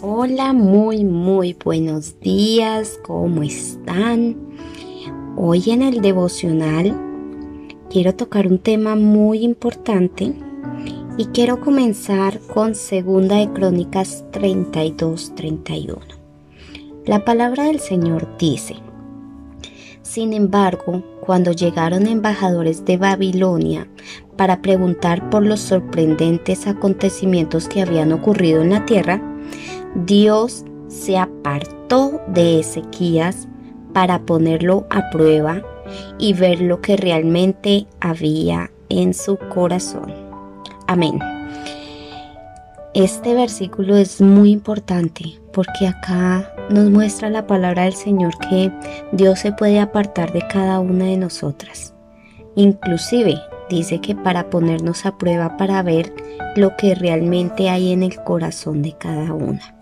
Hola, muy, muy buenos días, ¿cómo están? Hoy en el devocional quiero tocar un tema muy importante y quiero comenzar con Segunda de Crónicas 32-31. La palabra del Señor dice, sin embargo, cuando llegaron embajadores de Babilonia para preguntar por los sorprendentes acontecimientos que habían ocurrido en la tierra, Dios se apartó de Ezequías para ponerlo a prueba y ver lo que realmente había en su corazón. Amén. Este versículo es muy importante porque acá nos muestra la palabra del Señor que Dios se puede apartar de cada una de nosotras. Inclusive dice que para ponernos a prueba para ver lo que realmente hay en el corazón de cada una.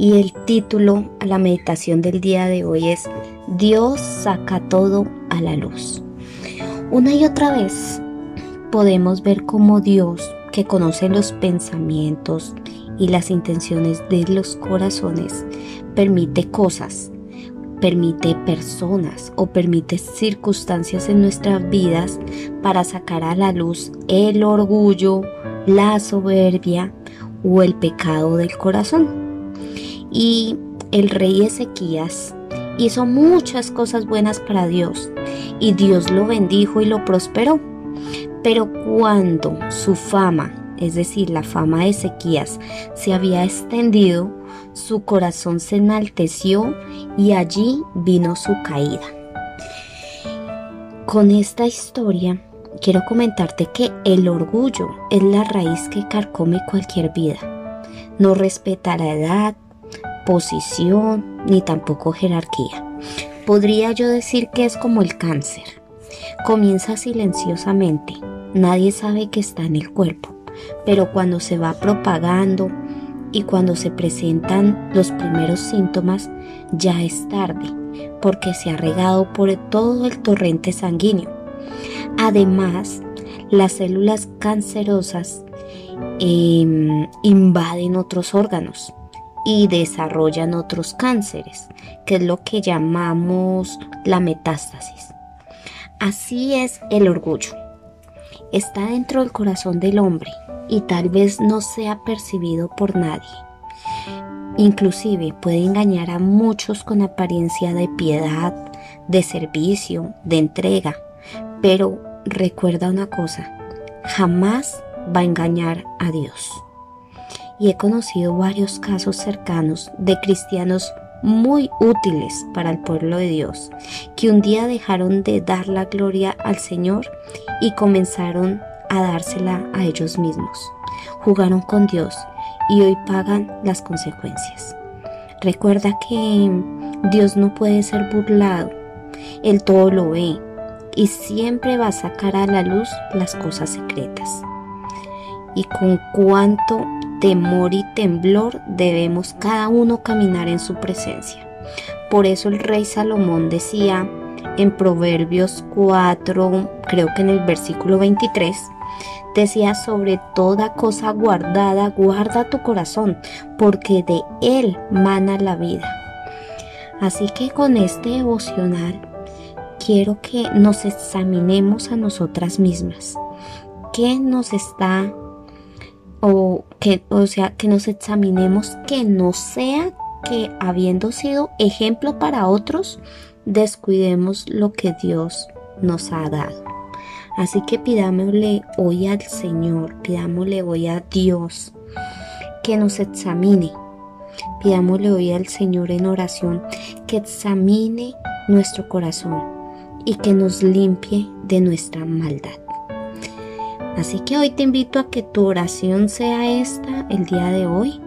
Y el título a la meditación del día de hoy es Dios saca todo a la luz. Una y otra vez podemos ver cómo Dios que conoce los pensamientos y las intenciones de los corazones, permite cosas, permite personas o permite circunstancias en nuestras vidas para sacar a la luz el orgullo, la soberbia o el pecado del corazón. Y el rey Ezequías hizo muchas cosas buenas para Dios y Dios lo bendijo y lo prosperó. Pero cuando su fama, es decir, la fama de Ezequías, se había extendido, su corazón se enalteció y allí vino su caída. Con esta historia quiero comentarte que el orgullo es la raíz que carcome cualquier vida. No respeta la edad, posición ni tampoco jerarquía. Podría yo decir que es como el cáncer. Comienza silenciosamente, nadie sabe que está en el cuerpo, pero cuando se va propagando y cuando se presentan los primeros síntomas, ya es tarde, porque se ha regado por todo el torrente sanguíneo. Además, las células cancerosas em, invaden otros órganos y desarrollan otros cánceres, que es lo que llamamos la metástasis. Así es el orgullo. Está dentro del corazón del hombre y tal vez no sea percibido por nadie. Inclusive puede engañar a muchos con apariencia de piedad, de servicio, de entrega. Pero recuerda una cosa, jamás va a engañar a Dios. Y he conocido varios casos cercanos de cristianos muy útiles para el pueblo de Dios, que un día dejaron de dar la gloria al Señor y comenzaron a dársela a ellos mismos. Jugaron con Dios y hoy pagan las consecuencias. Recuerda que Dios no puede ser burlado, Él todo lo ve y siempre va a sacar a la luz las cosas secretas. Y con cuánto temor y temblor debemos cada uno caminar en su presencia. Por eso el rey Salomón decía en Proverbios 4, creo que en el versículo 23, decía sobre toda cosa guardada, guarda tu corazón, porque de él mana la vida. Así que con este devocional quiero que nos examinemos a nosotras mismas. ¿Qué nos está o que o sea, que nos examinemos que no sea que habiendo sido ejemplo para otros, descuidemos lo que Dios nos ha dado. Así que pidámosle hoy al Señor, pidámosle hoy a Dios que nos examine. Pidámosle hoy al Señor en oración que examine nuestro corazón y que nos limpie de nuestra maldad. Así que hoy te invito a que tu oración sea esta el día de hoy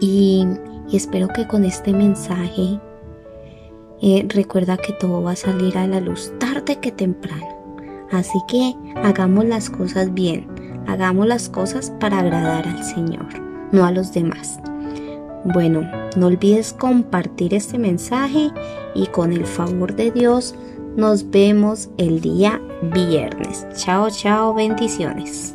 y, espero que con este mensaje eh, recuerda que todo va a salir a la luz tarde que temprano. Así que hagamos las cosas bien, hagamos las cosas para agradar al Señor, no a los demás. Bueno, no olvides compartir este mensaje y con el favor de Dios nos vemos el día viernes. Chao, chao, bendiciones.